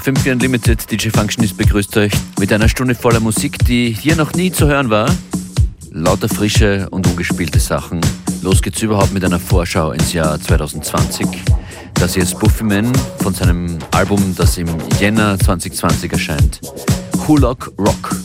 FM4 Unlimited. DJ Functionist begrüßt euch mit einer Stunde voller Musik, die hier noch nie zu hören war. Lauter frische und ungespielte Sachen. Los geht's überhaupt mit einer Vorschau ins Jahr 2020. Das hier ist Buffyman von seinem Album, das im Jänner 2020 erscheint. Hulock Rock.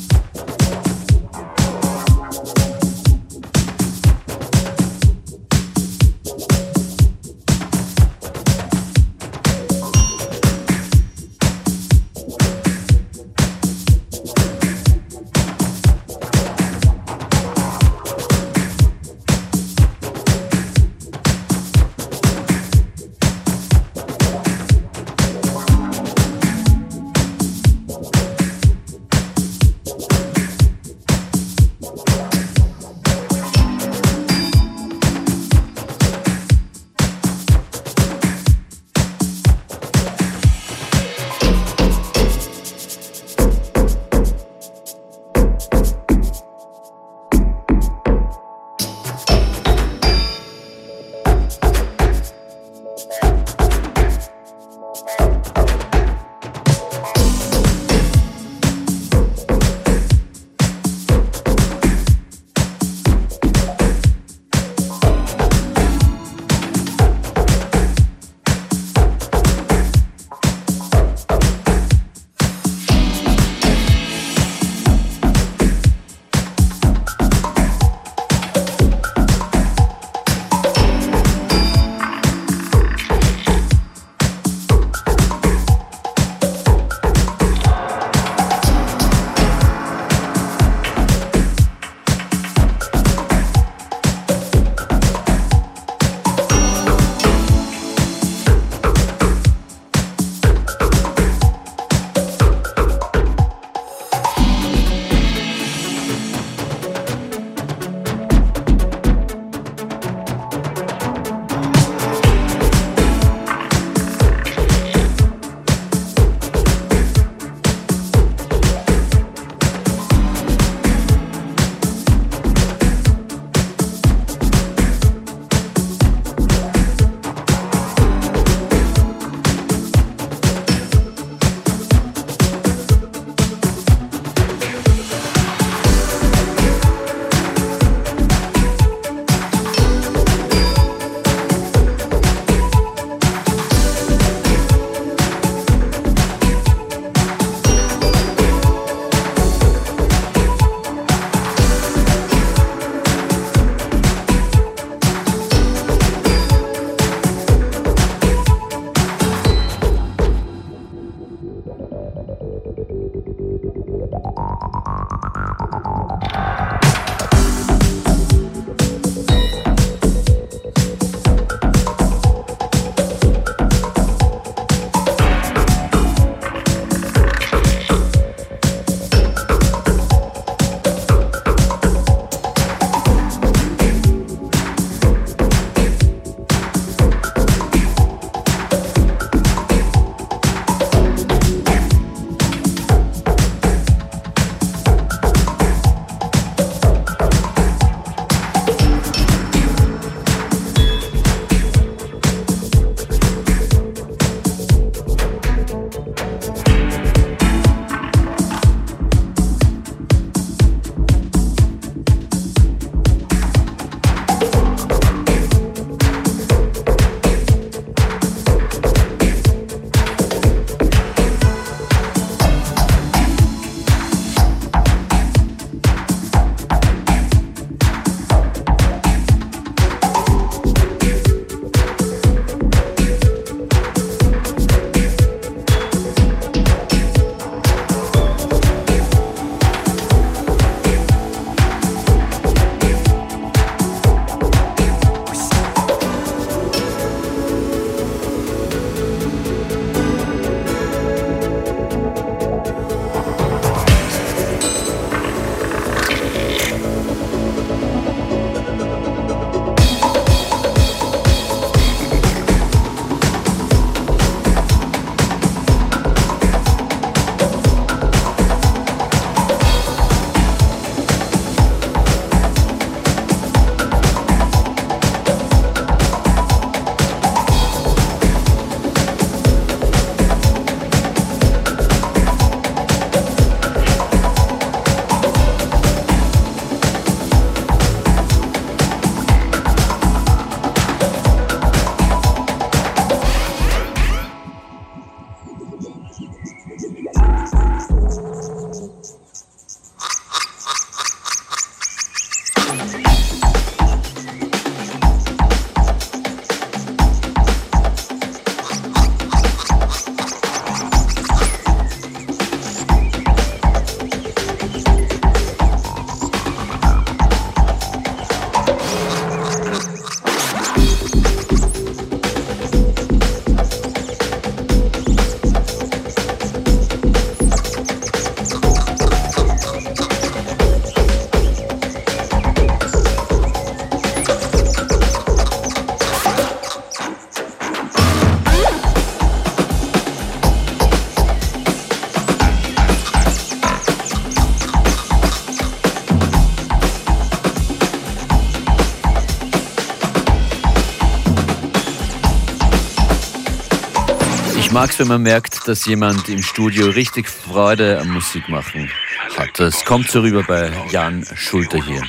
Mag's, wenn man merkt, dass jemand im Studio richtig Freude am Musik machen hat. Das kommt so rüber bei Jan Schulter hier.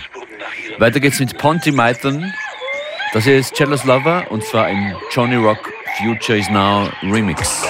Weiter geht's mit Ponty Maitland. Das hier ist Cello's Lover und zwar im Johnny Rock Future is Now Remix.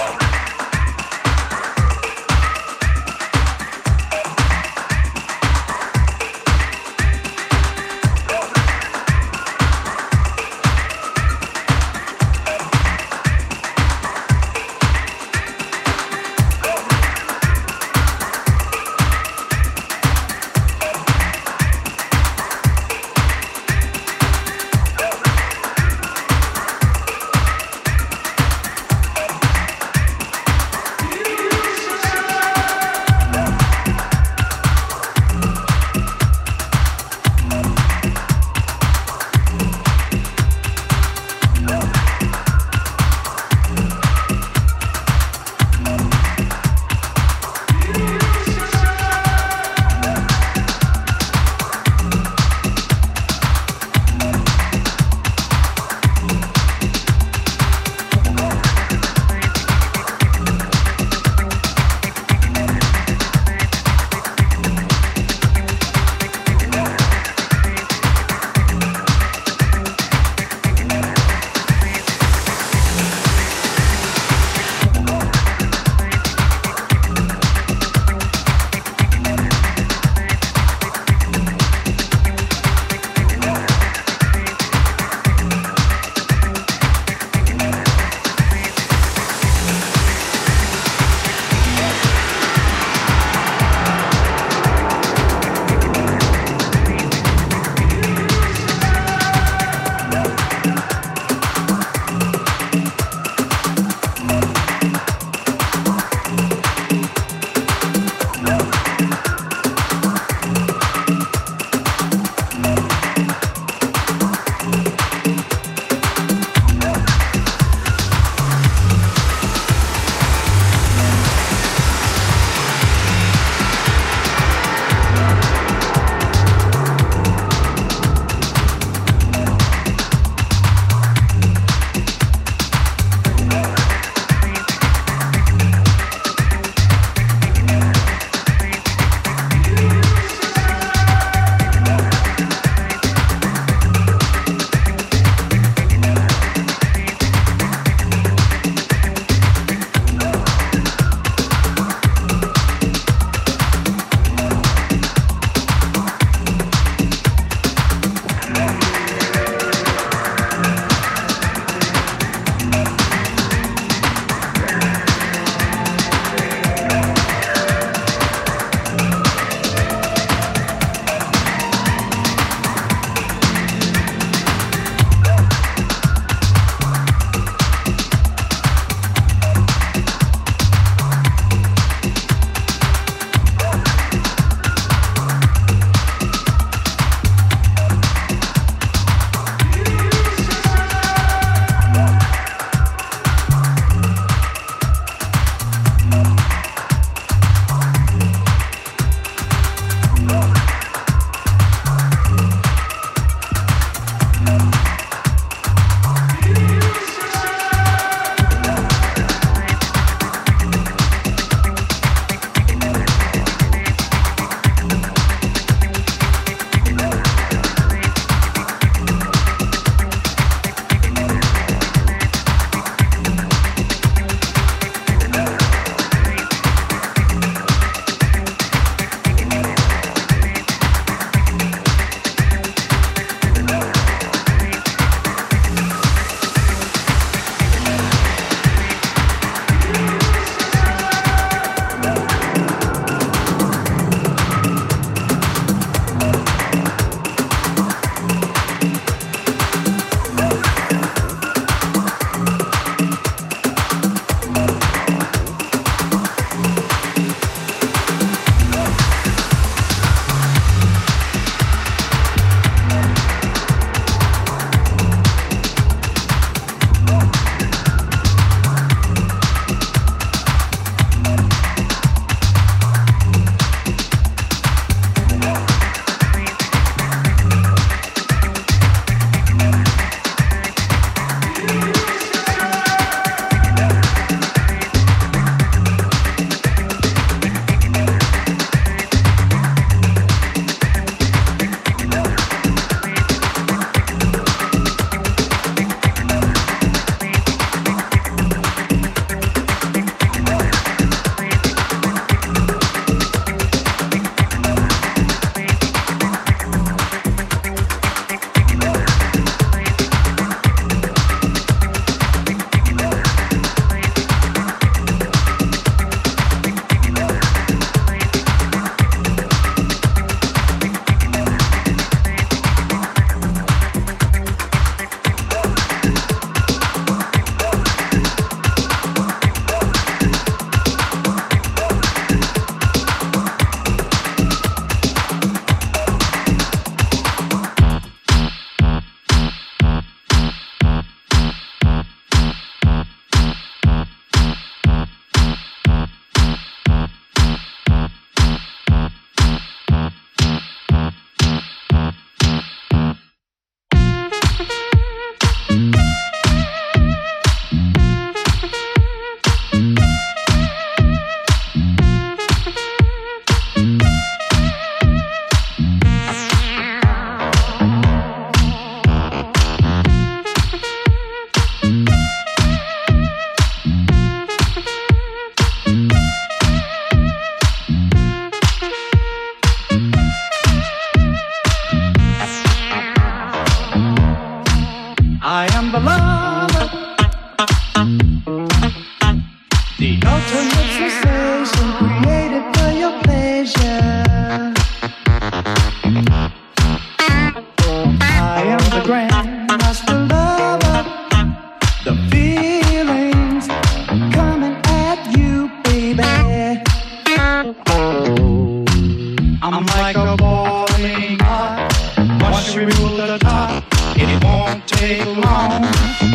and it won't take long.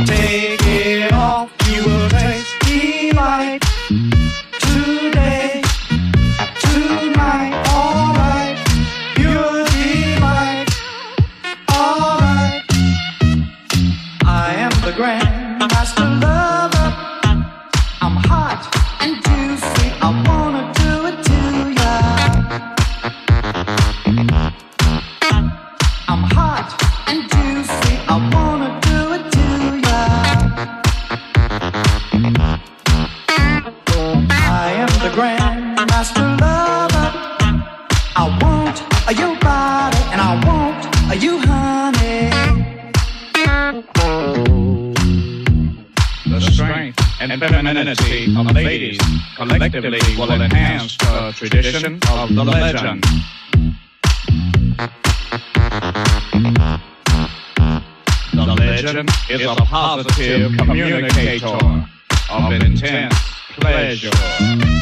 Take it off, you will. Tradition of the legend. The legend is a positive communicator of intense pleasure.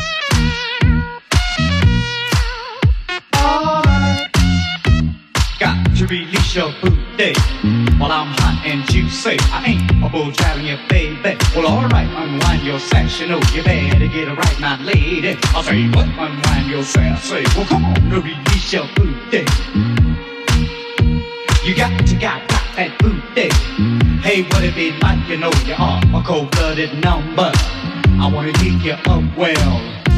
Release your booty while I'm hot and juicy. I ain't a bull driving you, baby. Well, alright, unwind your sash. You know you better get it right, my lady. I'll say what? Unwind your. Say, well, come on, release your booty. You got to got, got that booty. Hey, what it be like? You know you are a cold-blooded number. I wanna take you up well.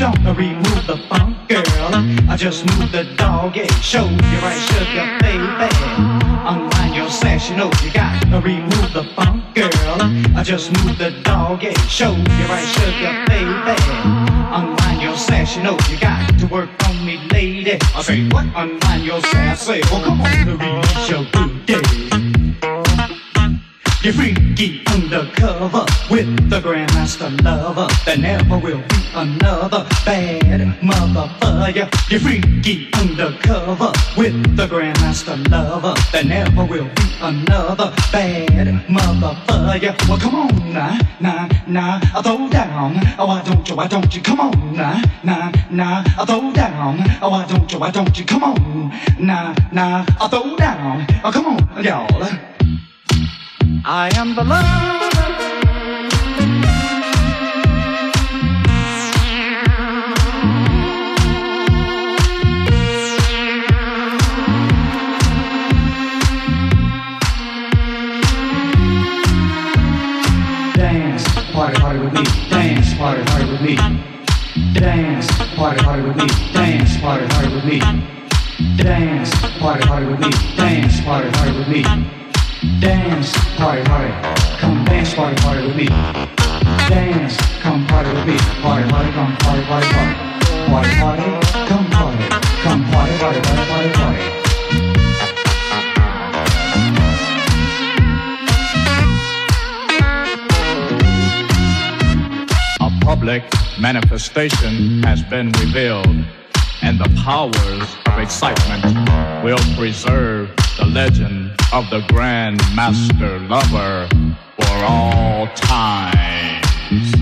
Don't remove the funk, girl. I just move the doggy. Show you right, sugar, baby. Unwind your sash, you know you got to remove the funk, girl. I just move the doggy. Show you right, sugar, baby. Unwind your sash, you know you got to work on me, lady. I say, what? Unwind your sash. Say, well, come on, release your booty. You're freaky undercover with the Grandmaster lover. There never will be another bad motherfucker. You're freaky undercover with the Grandmaster lover. There never will be another bad motherfucker. Well, come on, nah, nah, nah, I throw down. Oh, why don't you, why don't you? Come on, nah, nah, nah, I throw down. Oh, why don't you, why don't you? Come on, nah, nah, I throw down. Oh, come on, y'all. I am the love. Dance, party, party with me. Dance, party, party with me. Dance, party, party with me. Dance, party, party with me. Dance, party, party with me. Dance, party, party. Come dance, party, party with me. Dance, come party with me. Party, party, come party, party, party. Party, party, come party. Come party, party, party, party, party. A public manifestation has been revealed, and the powers of excitement will preserve the legend of the Grand Master Lover for all times.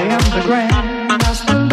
I am the Grand Master.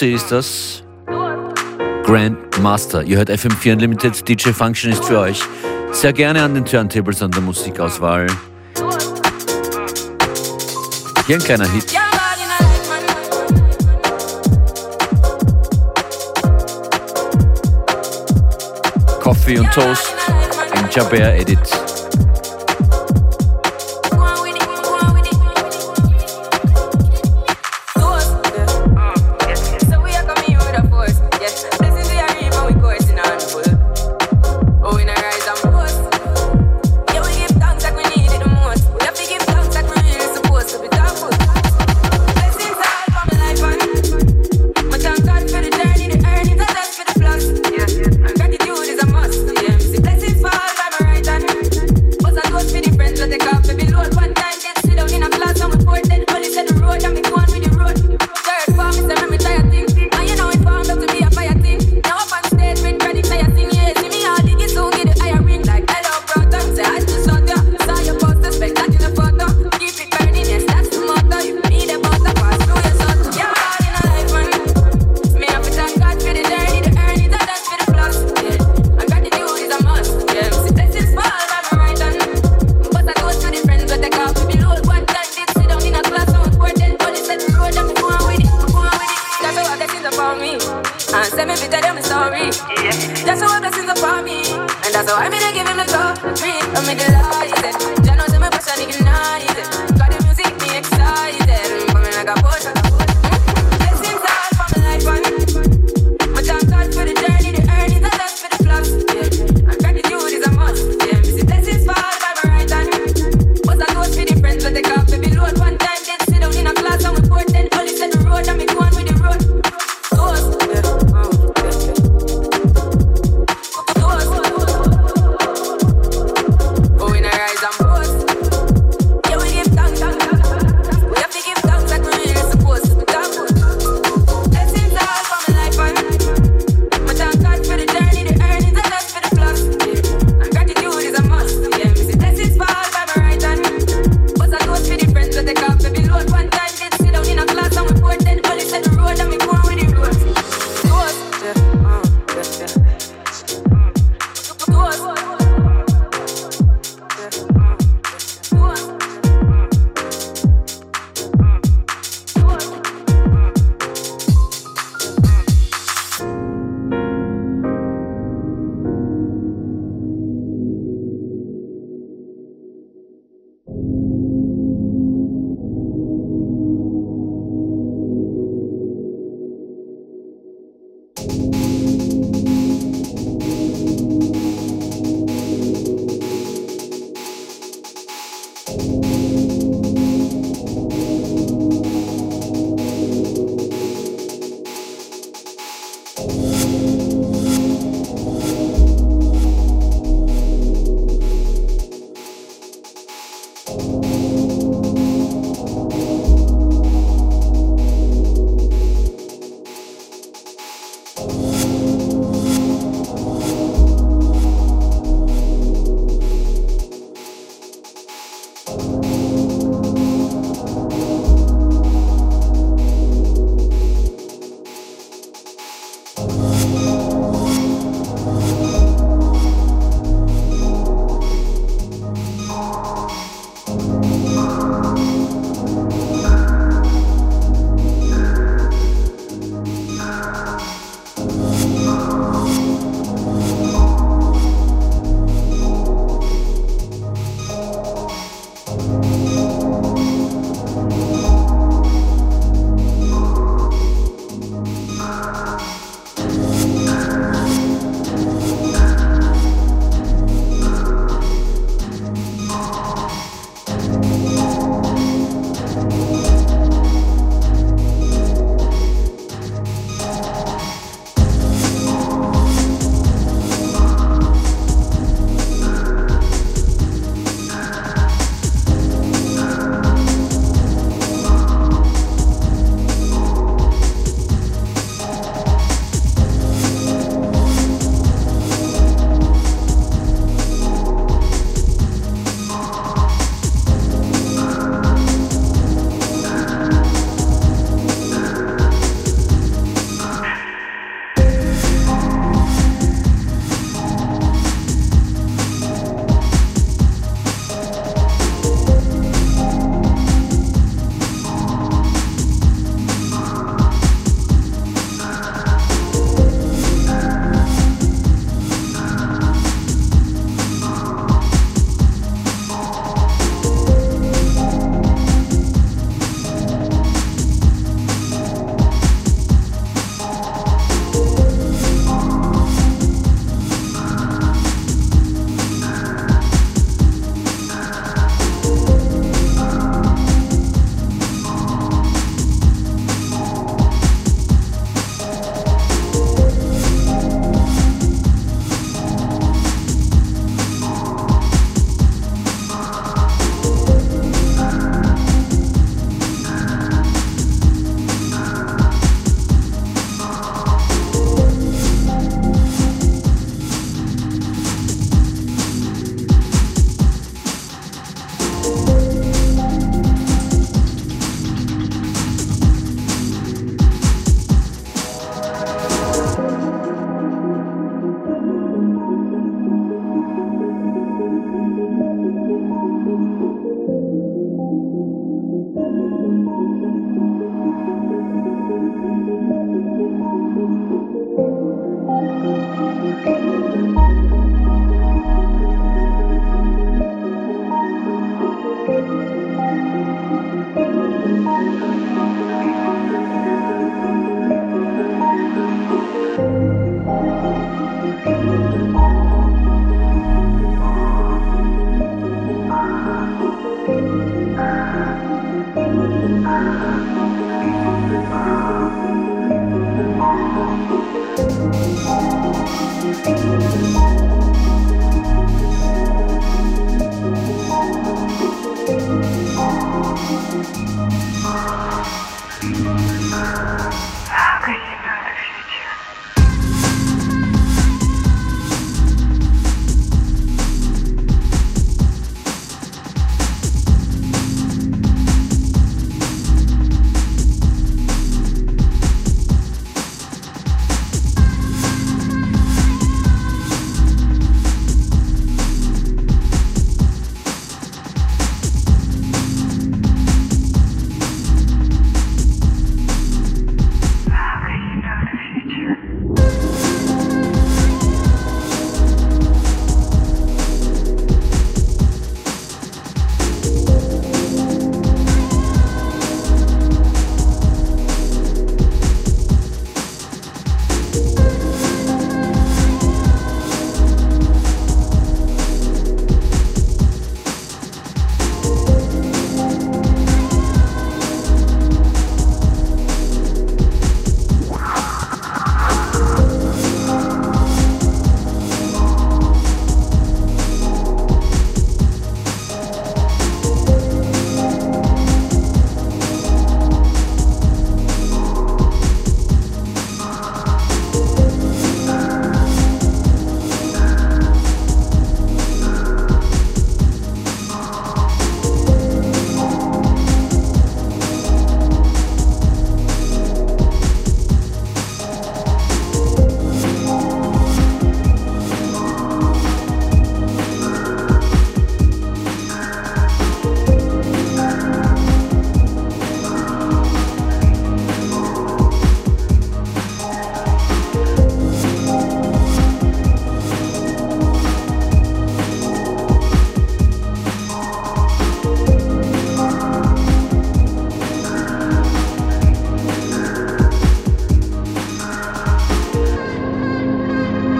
Capote ist das. Grandmaster. Ihr hört FM4 Unlimited. DJ Function ist für euch. Sehr gerne an den Turntables an der Musikauswahl. Hier ein kleiner Hit. Coffee und Toast im Jaber Edit.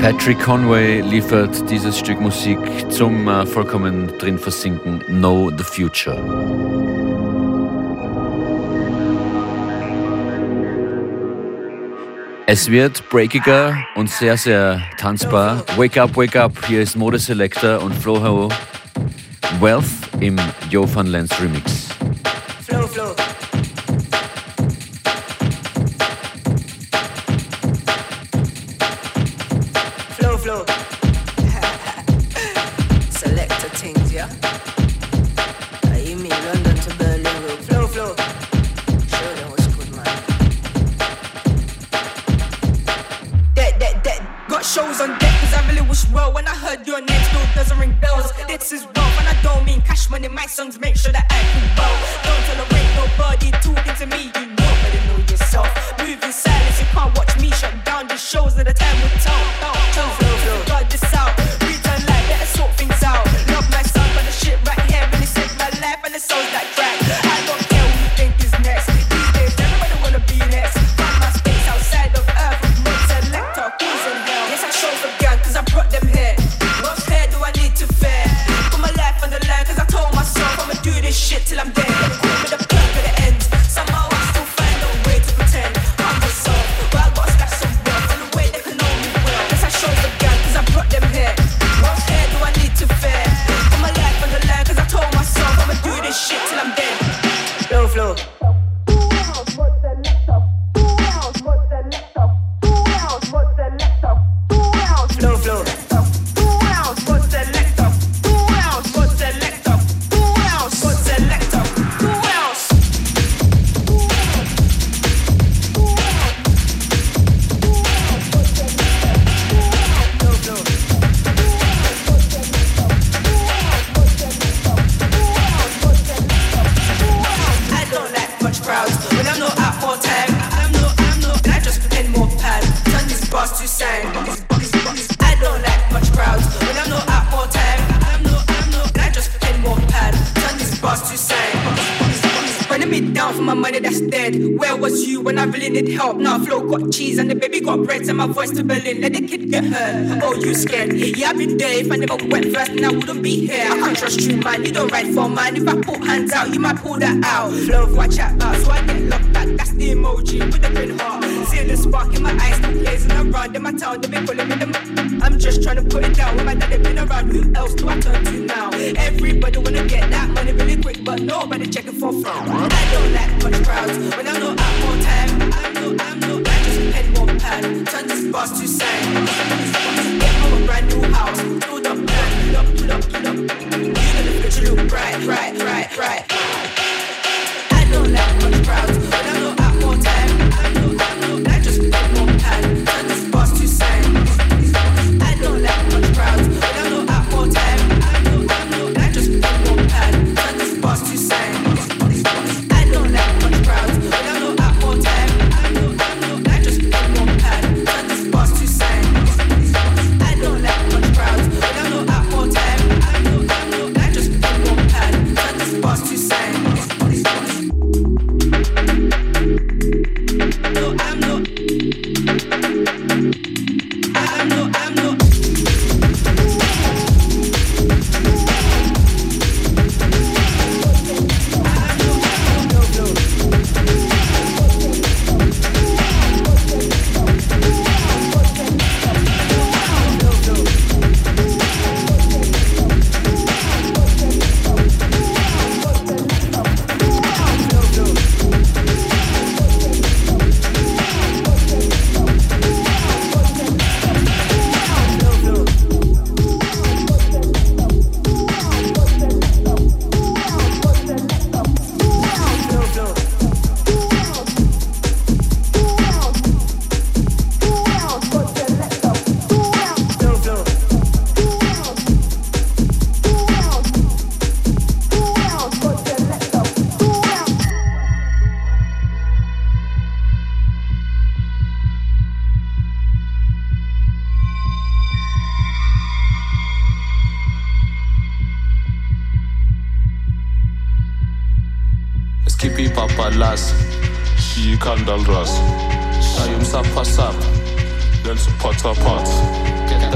Patrick Conway liefert dieses Stück Musik zum äh, vollkommen drin versinken Know the Future. Es wird breakiger und sehr, sehr tanzbar. Wake up, wake up. Hier ist Mode Selector und Flo Ho. Wealth im Joe van Lens Remix. You scared? Yeah, I've been there. If I never went first, and I wouldn't be here. I can't trust you, man. You don't write for mine. If I put hands out, you might pull that out. Love, watch out, out. So I get locked back. That's the emoji with the red heart. See the spark in my eyes, blazing around in my town. They be pulling me the. I'm just trying to put it down. When my daddy been around, who else do I turn to now? Everybody wanna get that money really quick, but nobody checking for fraud. I don't like much crowds. When I know I'm more time, I'm no, I'm no, I just pen one pad. Turn this boss to sign.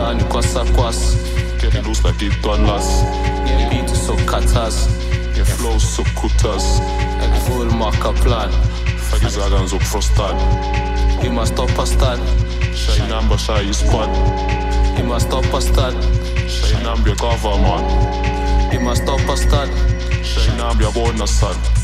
Get down kwas a kwas Get loose like it done las Nye beat so katas. Nye flow so kutas. Ek voel maak a plan. Fagi zagan zo frostan Ima stop a stan. Shay number shay spot Ima stop a stan. Shay number government Ima stop a stan. Shay number bonus son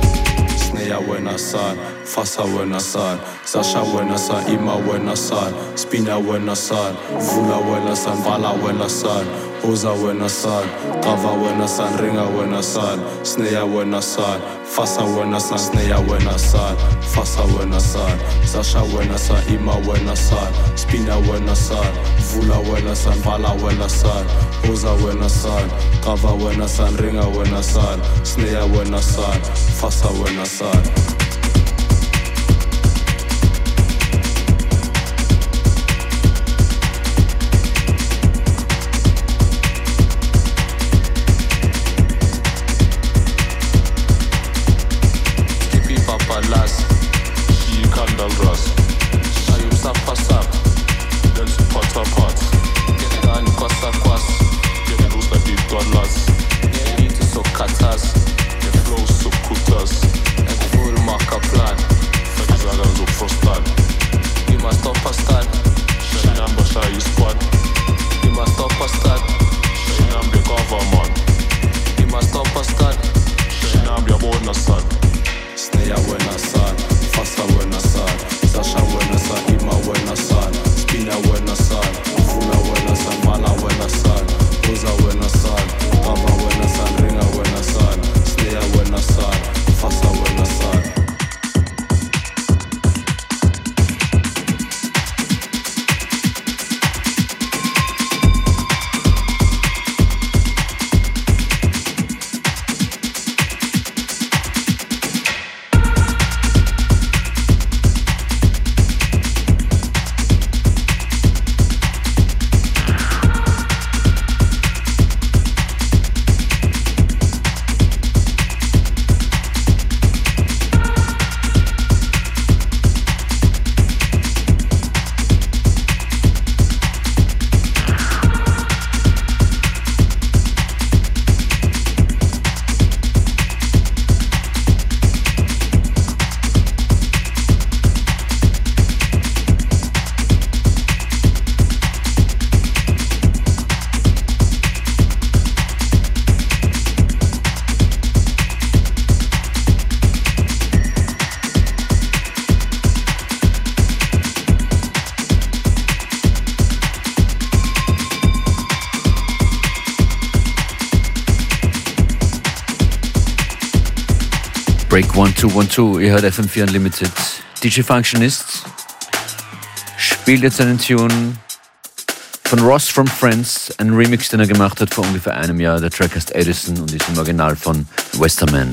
voel maak a plan Fagi zagan zo frostan Ima stop a stan Shay number shay squad Ima stop a stan Shay number government Ima stop a stan Shay number bonus son Sneja wena san, fasa wena san Zasha wena san, ima wena san Spina wena san, vula wena san Vala wena san, oza wena san Kava wena san, ringa wena san Sneja wena san, fasa wena san Sneja wena san, fasa wena san Zasha wena san, ima wena san Spina wena san, vula wena san Vala wena san, oza wena san Kava wena san, ringa wena san Sneja wena san, fasa wena san 1212, ihr hört FM4 Unlimited. DJ Functionist spielt jetzt einen Tune von Ross from Friends, ein Remix, den er gemacht hat vor ungefähr einem Jahr. Der Track heißt Edison und ist im Original von Westerman.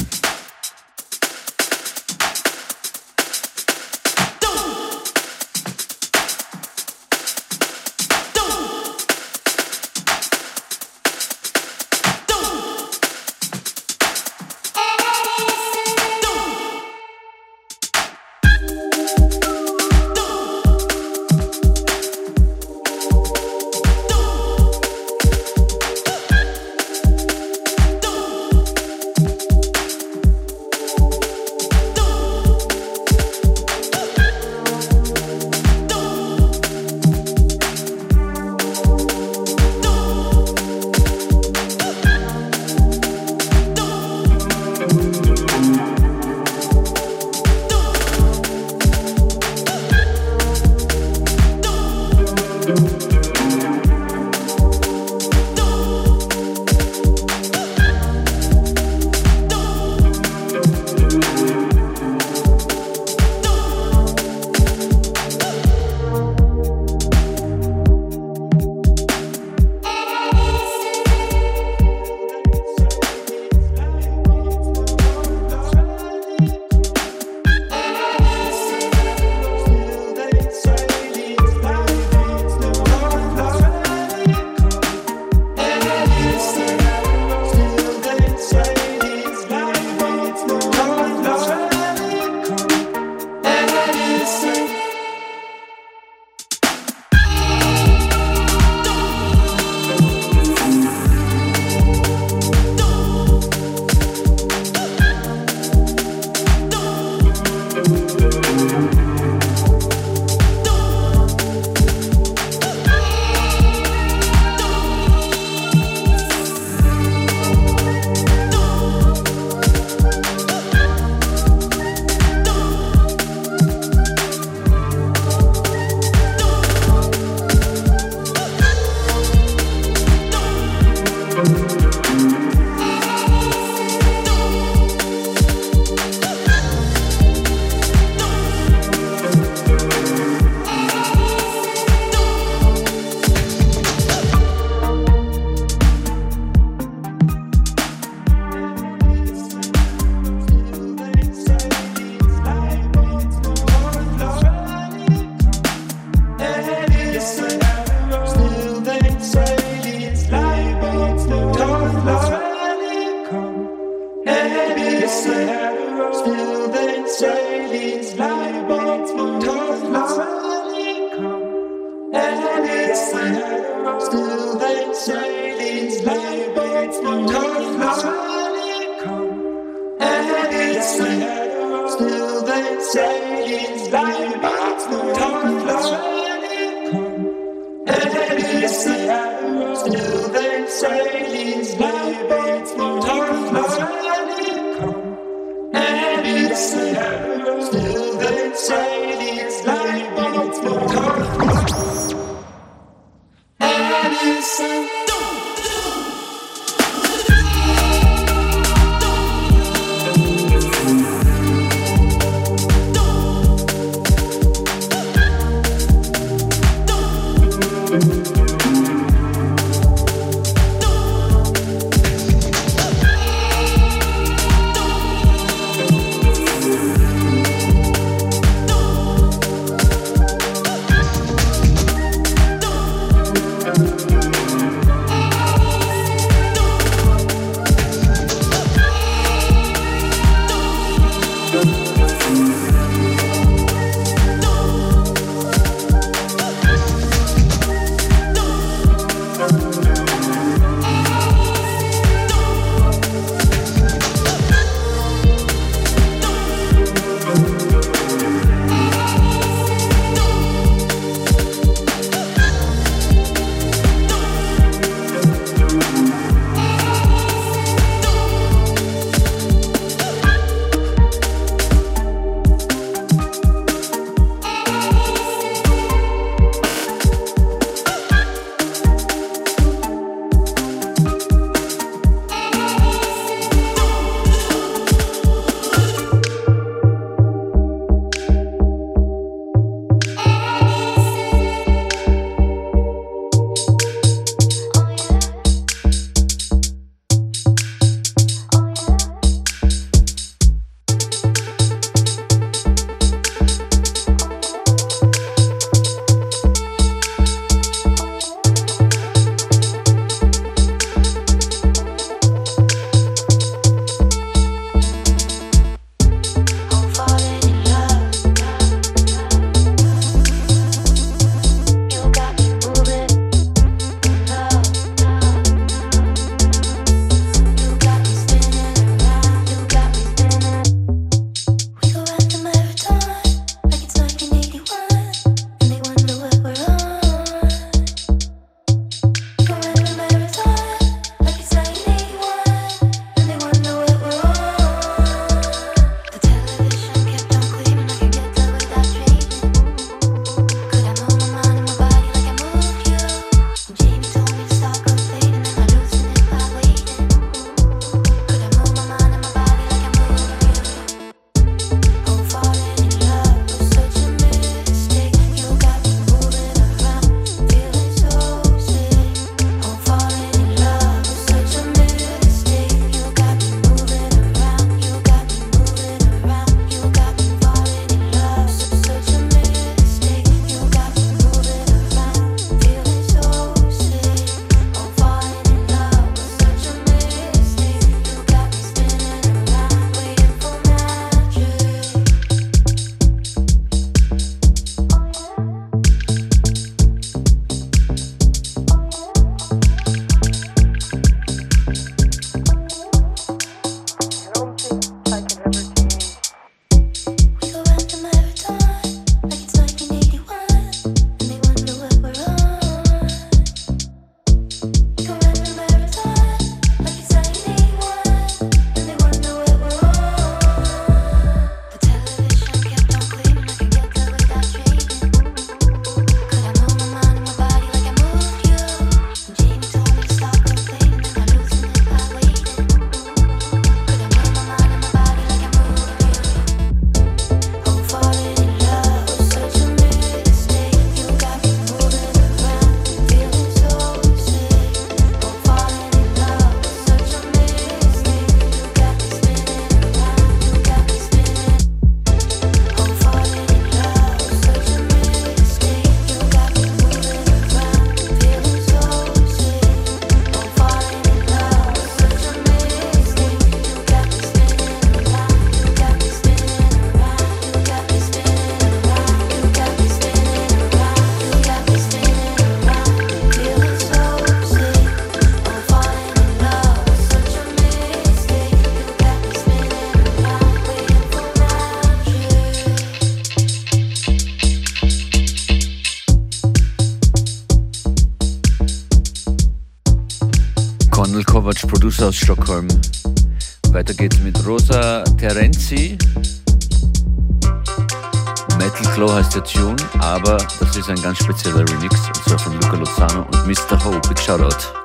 Ist ein ganz spezieller Remix, und zwar von Luca Lozano und Mr. Ho. Big Shoutout.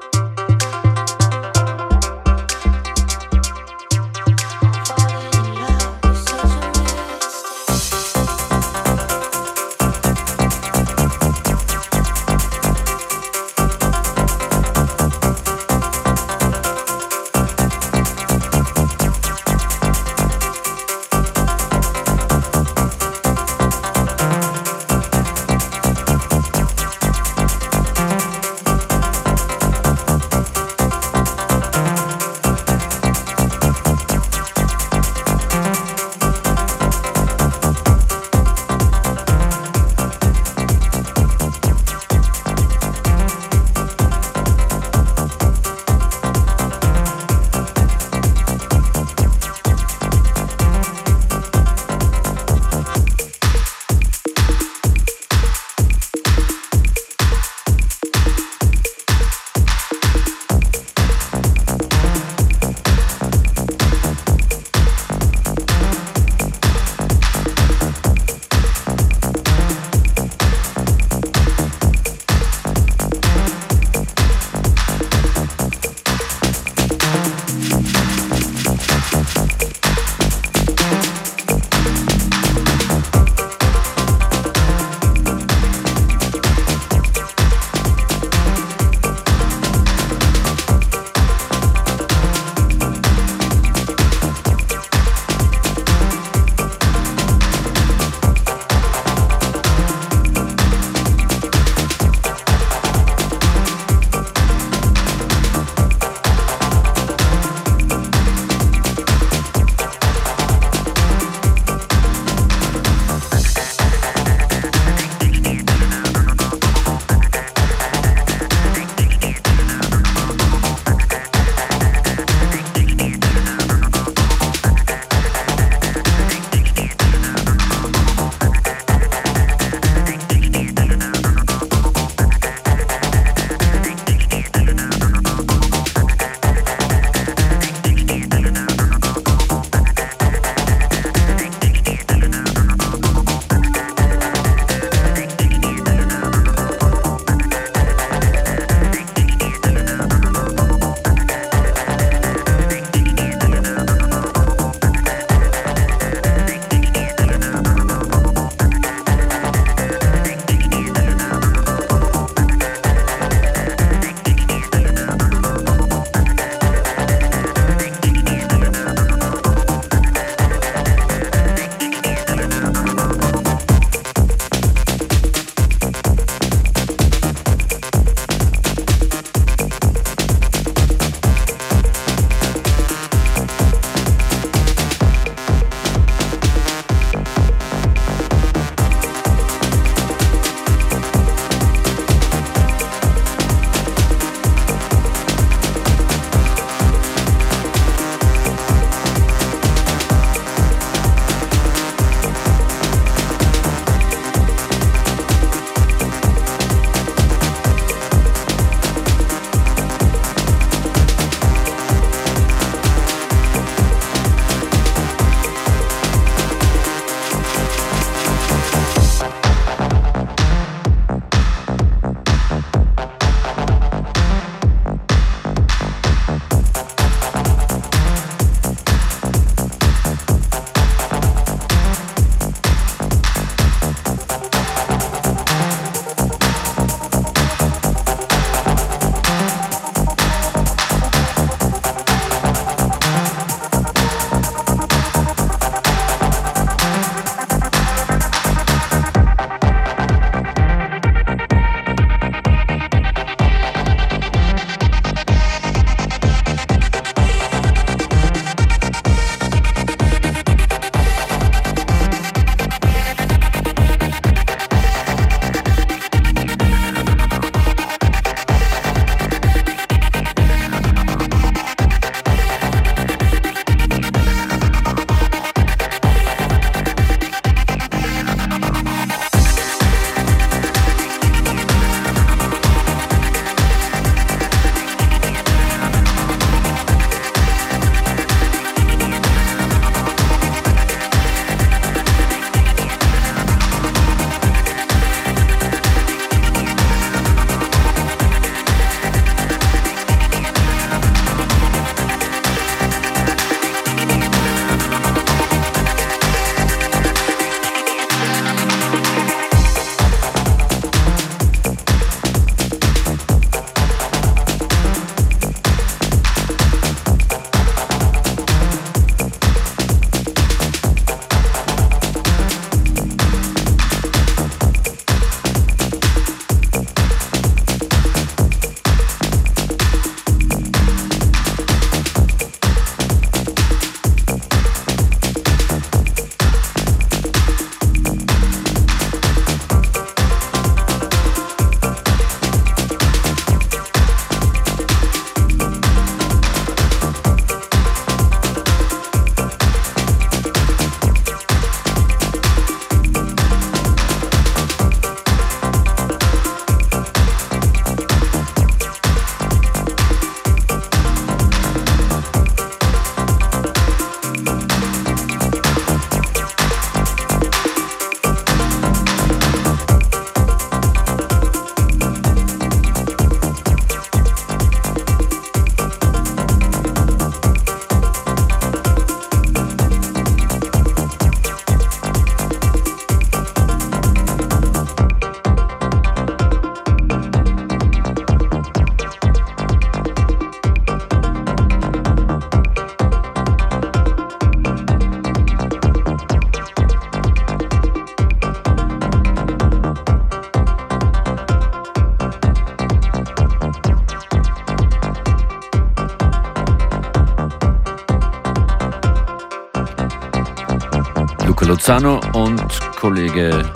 Lozano und Kollege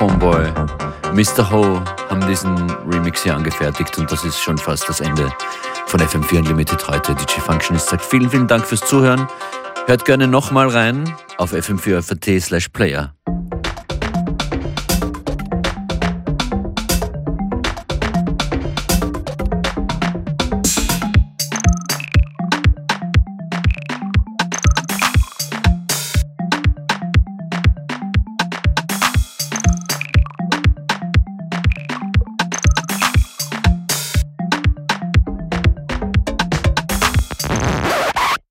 Homeboy Mr. Ho haben diesen Remix hier angefertigt und das ist schon fast das Ende von FM4 Unlimited heute. DJ Functionist sagt vielen, vielen Dank fürs Zuhören. Hört gerne nochmal rein auf fm4.at slash player.